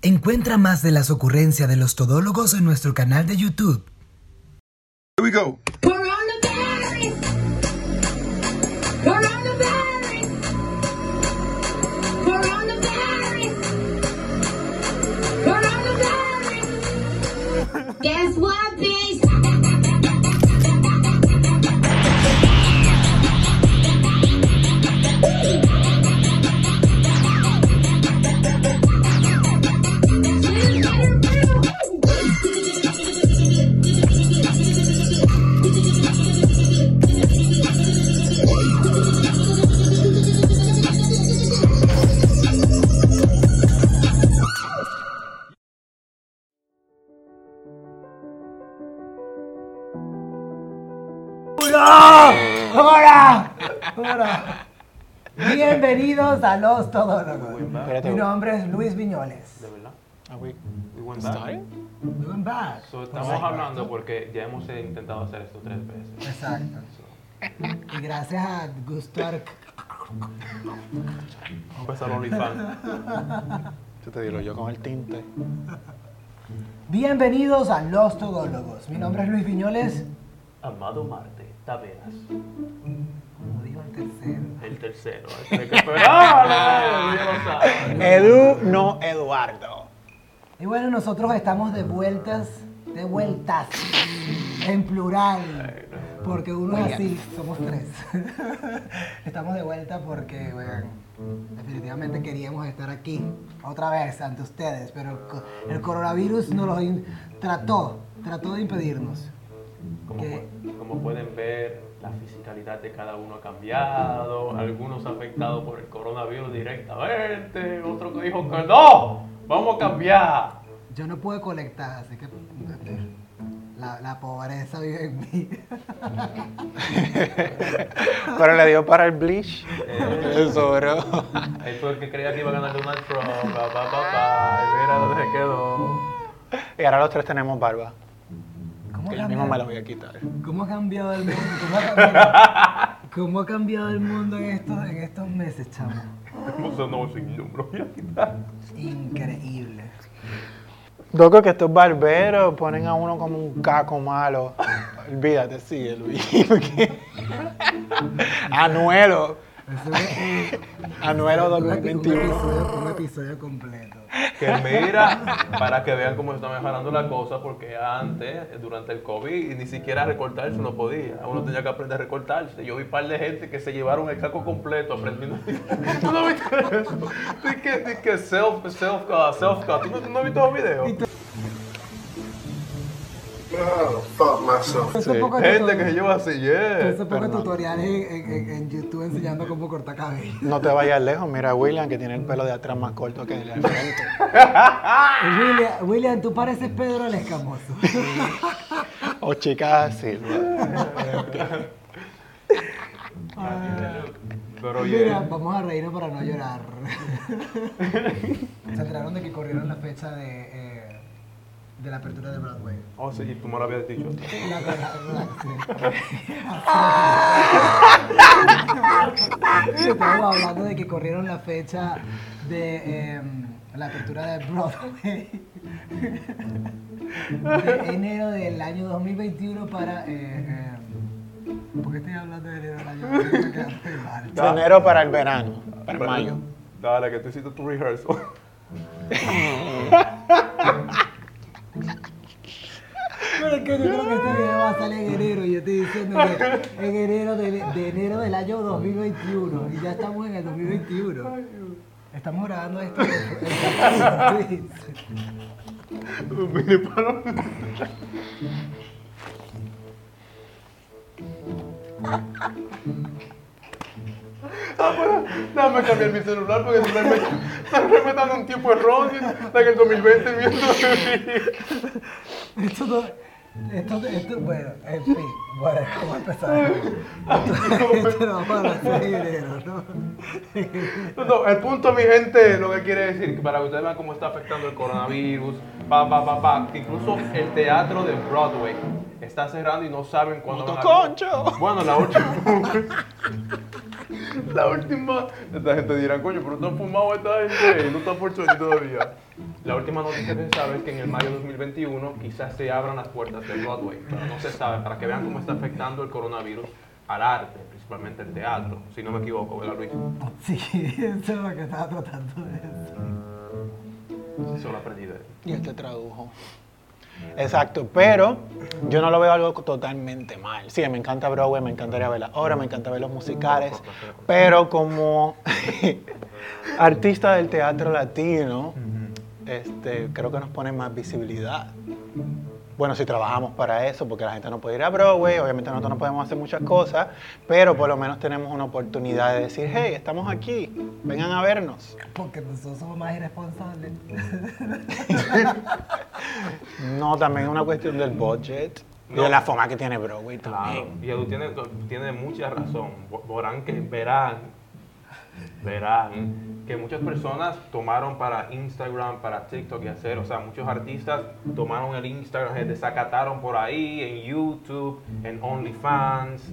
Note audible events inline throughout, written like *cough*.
Encuentra más de las ocurrencias de los todólogos en nuestro canal de YouTube. Here we go. Guess what, bitch? Bienvenidos a Los Todólogos. Mi nombre es Luis Viñoles. ¿De verdad? We We went back. So, estamos hablando porque ya hemos intentado hacer esto tres veces. Exacto. Y gracias a a empezar OnlyFans. Yo te digo yo con el tinte. Bienvenidos a Los Todólogos. Mi nombre es Luis Viñoles. Amado Marte, Taveras. Dijo el tercero. El tercero. Sabes. Edu, no Eduardo. Y bueno, nosotros estamos de vueltas, de vueltas, en plural. Porque uno es así, somos tres. Estamos de vuelta porque, bueno, definitivamente queríamos estar aquí otra vez ante ustedes, pero el co- el coronavirus nos lo trató, trató de impedirnos. Como, como pueden ver, la fisicalidad de cada uno ha cambiado. Algunos afectados por el coronavirus directamente. Otro que dijo que no, vamos a cambiar. Yo no pude colectar, así que la, la pobreza vive en mí. *laughs* Pero le dio para el bleach. Eso, bro. Él fue el que creía que iba a ganar Donald Trump. Pa, pa, pa, pa. Y mira dónde se quedó. Y ahora los tres tenemos barba. ¿Cómo Que yo mismo me la voy a quitar. cómo ha cambiado el mundo? ¿Cómo ha cambiado, cómo ha cambiado el mundo en estos, en estos meses, chamo? *laughs* No sin número. Voy a quitar. Increíble. Loco, que estos barberos ponen a uno como un caco malo. Olvídate, sigue, Luis. *laughs* *laughs* Anuelo. Anuelo un, un 2021. episodio, un episodio completo. Que mira, para que vean cómo se está mejorando la cosa, porque antes, durante el COVID, ni siquiera recortarse no podía. Uno tenía que aprender a recortarse. Yo vi un par de gente que se llevaron el caco completo aprendiendo. *laughs* ¿Tú no viste eso? Que, que self, self, uh, self. ¿Tú no, visto los videos? Oh, Hace Sí. Gente que se lleva así, yeah. hace poco tutoriales en, en- en YouTube enseñando cómo cortar cabello. No te vayas lejos. Mira a William, que tiene el pelo de atrás más corto que el de al frente. *laughs* William, William, tú pareces Pedro el Escamoso. *laughs* O chicas *laughs* así. Pero Mira, vamos a reírnos para no llorar. Se enteraron de que corrieron la fecha de, eh, de la apertura de Broadway. oh sí, tú me lo habías dicho. La- sí. *laughs* Estamos hablando de que corrieron la fecha de em, la apertura de Broadway de enero del año 2021 para... Eh, em, ¿Por qué estoy hablando de enero del año 2021? De enero para el verano, para mayo. Dale, que tú hiciste tu rehearsal. *laughs* Es que yo creo que este video va a salir en enero y yo estoy diciendo que *laughs* en enero de, de enero del año 2021 y ya estamos en el 2021. Estamos grabando esto. en- Ah, pero déjame cambiar mi celular porque el celular me está dando un tiempo erróneo. Está en el 2020 viendo Esto no, esto, esto, bueno, en fin, bueno, ¿cómo empezar? Esto, esto lo vamos a hablar en enero, ¿no? No, no, el punto, mi gente, lo que quiere decir para que ustedes vean cómo está afectando el coronavirus, pa, pa, pa, pa, incluso el teatro de Broadway está cerrando y no saben cuándo van a- ¡Motoconcho! Bueno, la última. *laughs* la última. Esta gente dirá, coño, pero no han fumado esta gente y no está por todavía. La última noticia que se sabe es que en el mayo de 2021 quizás se abran las puertas de Broadway, pero no se sabe, para que vean cómo está afectando el coronavirus al arte, principalmente el teatro, si no me equivoco, ¿verdad Luis? Sí, eso es lo que estaba tratando de decir. Eso lo aprendí de él. Y él te tradujo. Exacto, pero yo no lo veo algo totalmente mal. Sí, me encanta Broadway, me encantaría ver la obra, me encanta ver los musicales, pero como *laughs* artista del teatro latino, este, creo que nos pone más visibilidad. Bueno, si trabajamos para eso, porque la gente no puede ir a Broadway, obviamente nosotros no podemos hacer muchas cosas, pero por lo menos tenemos una oportunidad de decir, hey, estamos aquí, vengan a vernos. Porque nosotros somos más irresponsables. *laughs* No, también es una cuestión del budget y No. de la fama que tiene Broadway Claro, también. y Edu tiene, tiene mucha razón. Verán que verán, verán que muchas personas tomaron para Instagram, para TikTok y hacer, o sea, muchos artistas tomaron el Instagram, se desacataron por ahí, en YouTube, en OnlyFans,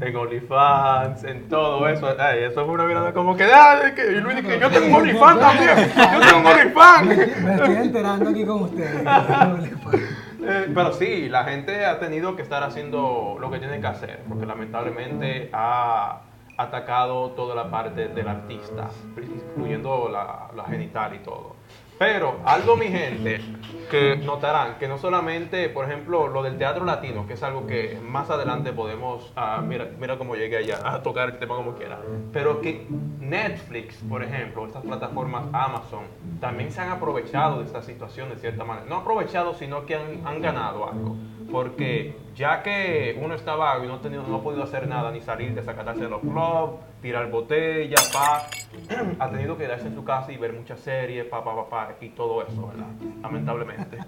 en OnlyFans, en todo eso. Ay, eso fue una mirada como que, ah, que, y Luis dice que yo tengo un OnlyFans también, yo tengo un OnlyFans. Me estoy enterando aquí con ustedes. *laughs* Eh, pero sí, la gente ha tenido que estar haciendo lo que tiene que hacer, porque lamentablemente ha atacado toda la parte del artista, incluyendo la, la genital y todo. Pero algo, mi gente, que notarán que no solamente, por ejemplo, lo del teatro latino, que es algo que más adelante podemos, ah, mira, mira cómo llegué allá, a tocar el tema como quiera, pero que Netflix, por ejemplo, estas plataformas Amazon, también se han aprovechado de esta situación de cierta manera. No aprovechado, sino que han, han ganado algo. Porque ya que uno está vago y no ha, tenido, no ha podido hacer nada, ni salir, desacatarse de los clubs, tirar botella, pa, *clears throat* ha tenido que quedarse en su casa y ver muchas series, pa, pa, pa, pa, y todo eso, ¿verdad? Lamentablemente.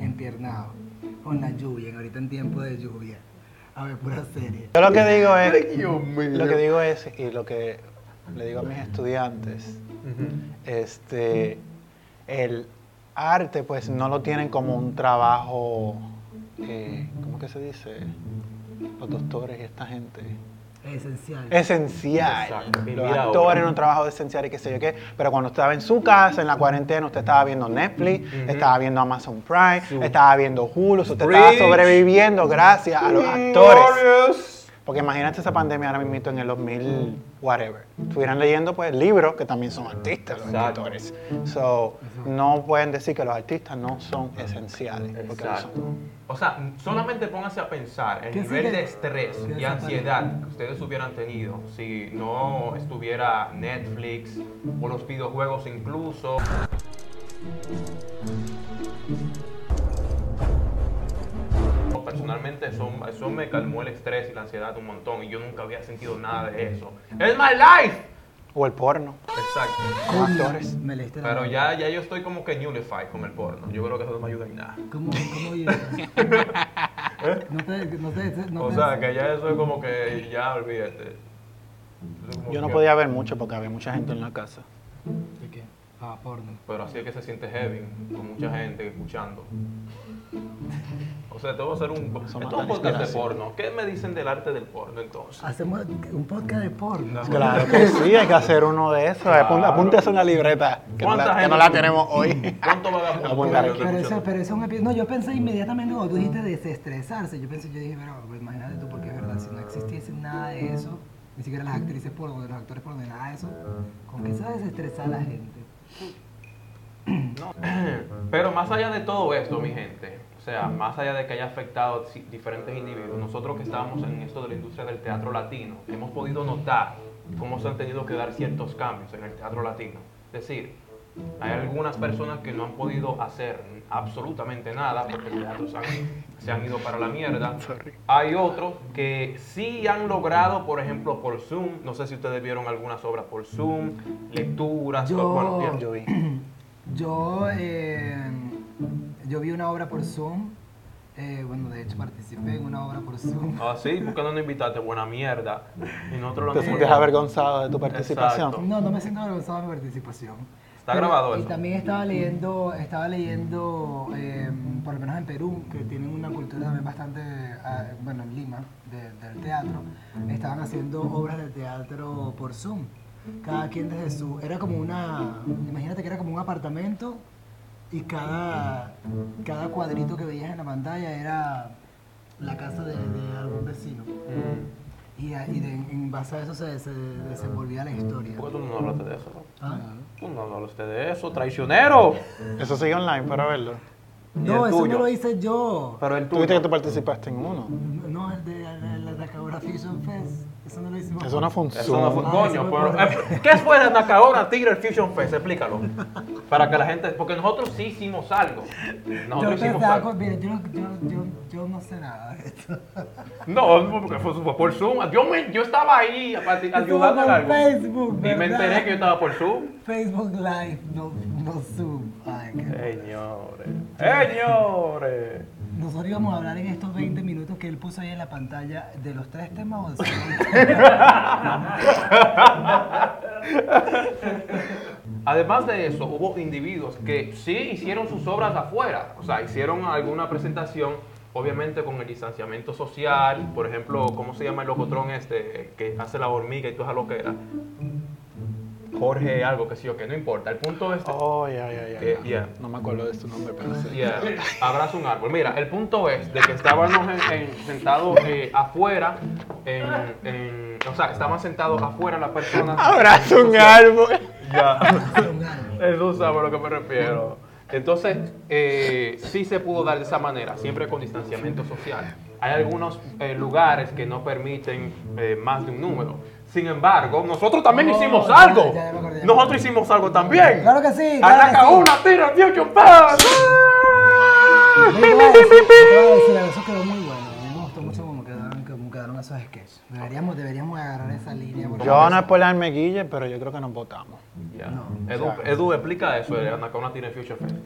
Empiernado. Con la lluvia, ahorita en tiempo de lluvia. A ver, pura serie. Yo lo que digo es, Dios mío. lo que digo es, y lo que le digo a mis estudiantes, este, el arte pues no lo tienen como un trabajo, eh, ¿cómo que se dice? Los doctores y esta gente. Esencial. Esencial. Los actores en un trabajo esencial y qué sé yo qué. Pero cuando estaba en su casa, en la cuarentena, usted estaba viendo Netflix, estaba viendo Amazon Prime, estaba viendo Hulu, usted estaba sobreviviendo gracias a los actores. Porque imagínate esa pandemia ahora mismo en el 2000, whatever. Estuvieran leyendo pues libros que también son artistas, los Exacto. escritores. So, no pueden decir que los artistas no son esenciales. Porque lo Exacto. son. O sea, solamente pónganse a pensar el ¿Qué nivel sigue? de estrés ¿Qué y ansiedad que ustedes hubieran tenido si no estuviera Netflix o los videojuegos incluso. Personalmente eso, eso me calmó el estrés y la ansiedad un montón y yo nunca había sentido nada de eso. ¡Es my life! O el porno. Exacto. Con actores. Me leíste la Pero mano. ya, ya yo estoy como que unified con el porno. Yo creo que eso no me ayuda en nada. ¿Cómo, cómo vives? *laughs* No te, no te, no O te- sea, que ya eso es como que ya olvídate. Es Yo no que- podía ver mucho porque había mucha gente en la casa. Ah, porno. Pero así es que se siente heavy, con mucha gente escuchando. O sea, te voy a hacer un, esto es un mata la podcast de porno. ¿Qué me dicen del arte del porno entonces? Hacemos un podcast de porno. Claro que sí, hay que hacer uno de esos. Apun- Apúntese en la libreta, que no ¿Cuánta la, que no la tenemos hoy. *laughs* ¿Cuánto Apuntar yo aquí. estoy Pero eso, pero eso es un epi- No, yo pensé inmediatamente, no, tú dijiste desestresarse. Yo pensé, yo dije, pero pues, imagínate tú, porque es verdad, si no existiese nada de eso, ni siquiera las actrices porno, los actores porno, ni nada de eso, ¿con qué se va a desestresar la gente? No. *clears throat* Pero más allá de todo esto, mi gente, o sea, más allá de que haya afectado diferentes individuos, nosotros que estamos en esto de la industria del teatro latino, hemos podido notar cómo se han tenido que dar ciertos cambios en el teatro latino. Es decir, hay algunas personas que no han podido hacer absolutamente nada porque teatro se han, se han ido para la mierda. *laughs* Hay otros que sí han logrado, por ejemplo, por Zoom, no sé si ustedes vieron algunas obras por Zoom, lecturas, Yo- bueno, bien. Yo vi. *clears throat* Yo, eh, yo vi una obra por Zoom, eh, bueno, de hecho participé en una obra por Zoom. Ah, sí, ¿por qué no nos invitaste? Buena mierda. Y nosotros lo ¿Te sientes avergonzado de tu participación? Exacto. No, no me siento avergonzado de mi participación. Está grabado Y eso. también estaba leyendo, estaba leyendo, eh, por lo menos en Perú, que tienen una cultura también bastante, ah, bueno, en Lima, de- del teatro, estaban haciendo obras de teatro por Zoom. cada quien desde su... Era como una... Imagínate que era como un apartamento y cada, cada cuadrito que veías en la pantalla era la casa de, de algún vecino. Y, a- y de- en base a eso se, se desenvolvía la historia. ¿Por qué tú no hablaste de eso? ¿Ah? Tú no hablaste de eso, traicionero. Eso sigue online para verlo. No, el eso tuyo? no lo hice yo. Pero el Tú viste que tuyo. tú participaste en uno. No, el de la, la Nakahora Fusion Fest. Eso no lo hicimos. Eso no funciona. Eso no fue Ah, coño, pero, eh, ¿qué fue de Nakahora Tigre Fusion Fest? Explícalo. Para que la gente, porque nosotros sí hicimos algo. Yo Nosotros hicimos pensaba, algo. yo, yo, yo, yo no sé nada de esto. No, porque fue, fue por Zoom. Yo, me, yo estaba ahí ayudando en algo. Facebook, y me enteré que yo estaba por Zoom. Facebook Live, no, no Zoom. Ay, qué- Señores, señores. Nosotros íbamos a hablar en estos 20 minutos que él puso ahí en la pantalla de los tres temas o de. Además de eso, hubo individuos que sí hicieron sus obras afuera, o sea, hicieron alguna presentación, obviamente con el distanciamiento social, por ejemplo, ¿cómo se llama el locotrón este que hace la hormiga y toda esa loquera? Jorge algo que sí o que no importa, el punto es... Oh, ya, ya, ya. No me acuerdo de su nombre, pero sí. Yeah, abraza un árbol. Mira, el punto es de que estábamos en- en- sentados eh, afuera, en, en- o sea, estaban sentados afuera las personas. Abraza un árbol. Ya. Un árbol. Eso sabe a lo que me refiero. Entonces, eh, sí se pudo dar de esa manera, siempre con distanciamiento social. Hay algunos eh, lugares que no permiten eh, más de un número. Sin embargo, nosotros también Oh, hicimos ya, algo. ya, ya me acordé, Nosotros hicimos algo también. Claro que sí, claro que Arranca sí. una, tira, a decir algo, eso quedó muy bueno. A mí me gustó mucho cómo quedaron, cómo quedaron esos sketches. Deberíamos, deberíamos agarrar esa línea. Yo no es por darme guille, pero yo creo que nos votamos. Ya. Edu, Edu, explica eso, de Anaconda tiene Future Fest.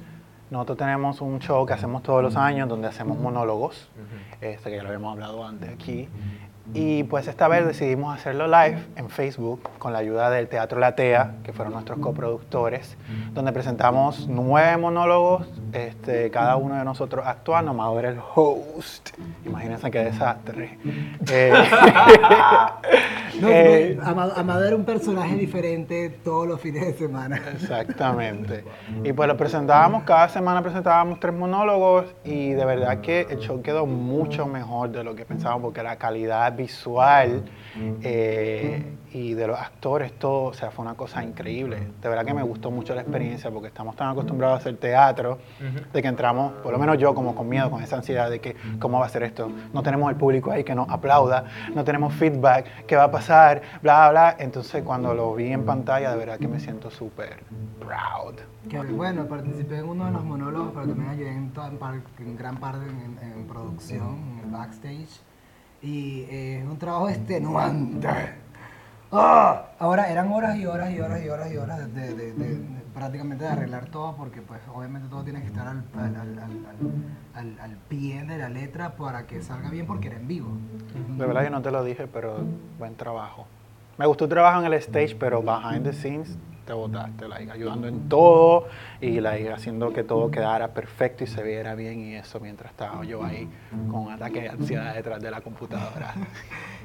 Nosotros tenemos un show que hacemos todos los años donde hacemos monólogos, este, que ya lo habíamos hablado antes aquí. Y pues esta vez decidimos hacerlo live en Facebook con la ayuda del Teatro Latea, que fueron nuestros coproductores, donde presentamos nueve monólogos, este, cada uno de nosotros actuando, Amador era el host. Imagínense qué desastre. Eh, *laughs* *laughs* No, eh, no, Amado, Amado era un personaje diferente todos los fines de semana. Exactamente. Y pues lo presentábamos, cada semana presentábamos tres monólogos y de verdad que el show quedó mucho mejor de lo que pensábamos porque la calidad visual eh, y de los actores, todo, o sea, fue una cosa increíble. De verdad que me gustó mucho la experiencia porque estamos tan acostumbrados a hacer teatro de que entramos, por lo menos yo como con miedo, con esa ansiedad de que cómo va a ser esto, no tenemos el público ahí que nos aplauda, no tenemos feedback, qué va a pasar, bla, bla, bla. Entonces cuando lo vi en pantalla, de verdad que me siento súper proud. Que, bueno, participé en uno de los monólogos, pero también ayudé en, toda- en par- en gran parte en, en- en producción, en el backstage. Y eh, es un trabajo extenuante. ¡Ah! Ahora, eran horas y horas y horas y horas y horas de, de- de- prácticamente arreglar todo, porque pues obviamente todo tiene que estar al, al- pie de la letra para que salga bien, porque era en vivo. De verdad que no te lo dije, pero buen trabajo. Me gustó tu trabajo en el stage, pero behind the scenes te botaste, like, ayudando en todo y like, haciendo que todo quedara perfecto y se viera bien y eso mientras estaba yo ahí con un ataque de ansiedad detrás de la computadora. *laughs*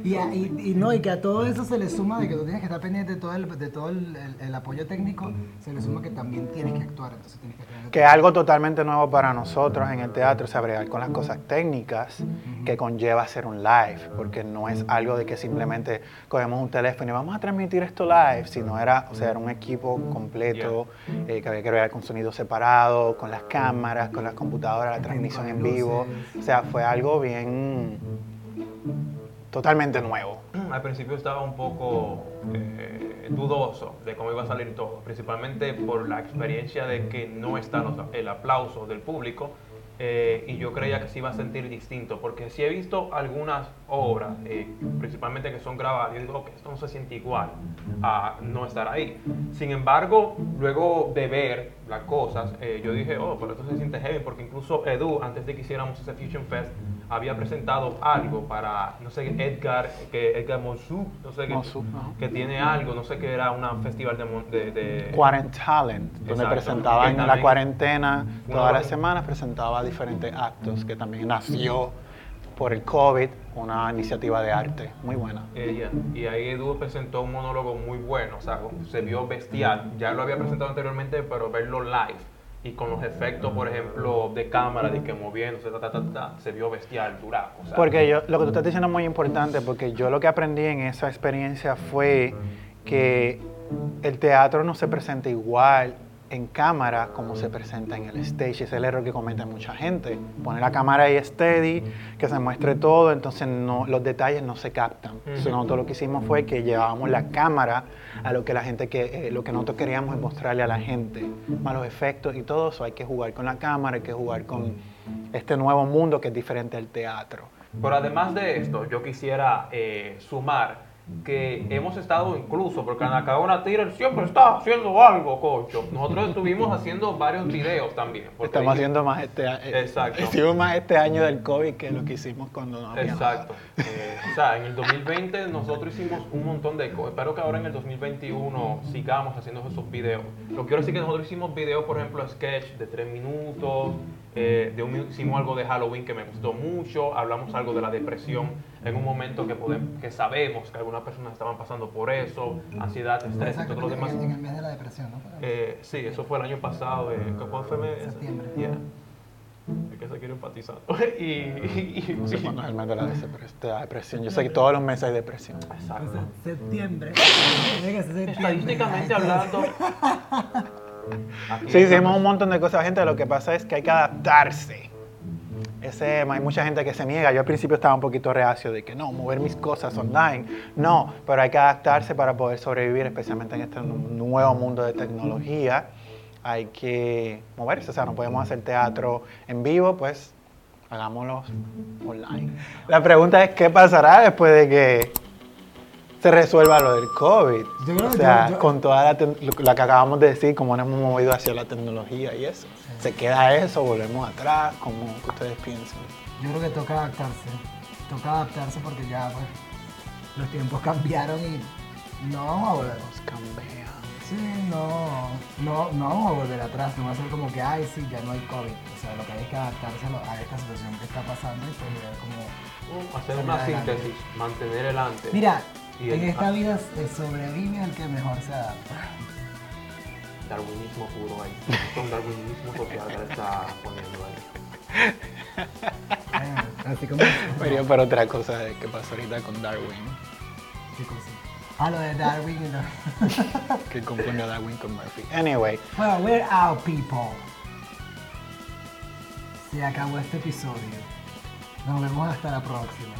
Y, a- y- y no, y que a todo eso se le suma de que tú tienes que estar pendiente de todo el, de todo el, el- el apoyo técnico, se le suma que también tienes que actuar, entonces tienes que que es algo totalmente nuevo para nosotros en el teatro, es bregar con las cosas técnicas que conlleva hacer un live, porque no es algo de que simplemente cogemos un teléfono y vamos a transmitir esto live, sino era, o sea, era un equipo completo eh, que había que bregar con sonido separado, con las cámaras, con las computadoras, la transmisión en vivo, o sea, fue algo bien totalmente nuevo. *clears throat* Al principio estaba un poco eh, dudoso de cómo iba a salir todo, principalmente por la experiencia de que no está el aplauso del público eh, y yo creía que se iba a sentir distinto, porque si he visto algunas obras, eh, principalmente que son grabadas, y digo que esto no se siente igual a no estar ahí. Sin embargo, luego de ver las cosas, eh, yo dije, oh, pero esto se siente heavy, porque incluso Edu, antes de que hiciéramos ese Fusion Fest, había presentado algo para, no sé, Edgar, que Edgar Monsu, no sé, que, que tiene algo, no sé qué era, un festival de... de, de- Quarentalent, donde Exacto. presentaba Que en la cuarentena todas las semanas, presentaba diferentes actos que también nació por el COVID, una iniciativa de arte muy buena. Ella. Y ahí Edu presentó un monólogo muy bueno, o sea, se vio bestial. Ya lo había presentado anteriormente, pero verlo live y con los efectos, por ejemplo, de cámara, de que moviéndose, ta, ta, ta, se vio bestial, durazo. o sea, Porque yo, lo que tú estás diciendo es muy importante, porque yo lo que aprendí en esa experiencia fue que el teatro no se presenta igual en cámara como se presenta en el stage. Es el error que comete mucha gente. Pone la cámara ahí steady, que se muestre todo, entonces no, los detalles no se captan. Entonces, nosotros lo que hicimos fue que llevábamos la cámara a lo que la gente que, eh, lo que nosotros queríamos es mostrarle a la gente, más los efectos y todo eso. Hay que jugar con la cámara, hay que jugar con este nuevo mundo que es diferente al teatro. Pero además de esto, yo quisiera eh, sumar que hemos estado incluso, porque Anacaona Tira siempre está haciendo algo, cocho. Nosotros estuvimos haciendo varios videos también. Estamos haciendo más este año. Exacto. Hicimos más este año del COVID que lo que hicimos cuando no había Exacto. Eh, o sea, en el 2020 nosotros hicimos un montón de cosas. Espero que ahora en el 2021 sigamos haciendo esos videos. Lo que quiero decir que nosotros hicimos videos, por ejemplo, sketch de tres minutos. Eh, de un hicimos algo de Halloween que me gustó mucho. Hablamos algo de la depresión en un momento que, podemos, que sabemos que algunas personas estaban pasando por eso. Ansiedad, estrés y todo lo demás. en el mes de la depresión, ¿no? Eh, sí, eso fue el año pasado. Eh, ¿Cuál fue? mes? Septiembre. Yeah. Es que se quiere enfatizar. *laughs* y, y- y- No sé cuándo es el mes de la depres- de la depresión. Yo sé que todos los meses hay depresión. Exacto. Septiembre. *laughs* Estadísticamente hablando. *laughs* Sí, hicimos un montón de cosas, gente. Lo que pasa es que hay que adaptarse. Ese, hay mucha gente que se niega. Yo al principio estaba un poquito reacio de que no, mover mis cosas online. No, pero hay que adaptarse para poder sobrevivir, especialmente en este nu- nuevo mundo de tecnología. Hay que moverse, o sea, no podemos hacer teatro en vivo, pues hagámoslo online. La pregunta es, ¿qué pasará después de que se resuelva lo del COVID? Yo creo o que sea, yo- yo- con toda la, lo- que acabamos de decir, cómo nos hemos movido hacia la tecnología y eso. ¿Se queda eso? ¿Volvemos atrás? ¿Cómo ustedes piensan? Yo creo que toca adaptarse. Toca adaptarse porque ya, pues, los tiempos cambiaron y no vamos a volver. Nos cambia. Sí, no, no, no vamos a volver atrás, no va a ser como que, ay, sí, ya no hay COVID. O sea, lo que hay es que adaptarse a, esta situación que está pasando y pues ver como... Hacer Salir una síntesis, mantener el antes. Mira, Y en el- esta vida eh, sobrevive el que mejor se adapta. Darwinismo puro ahí. Un darwinismo social que está poniendo ahí. Eh, *laughs* Así como... Pero para otra cosa de que pasó ahorita con Darwin, ¿Qué cosa? Ah, lo de Darwin y lo... *laughs* que confundió a Darwin con Murphy. Anyway, Bueno, we're out, people. Se acabó este episodio. Nos vemos hasta la próxima.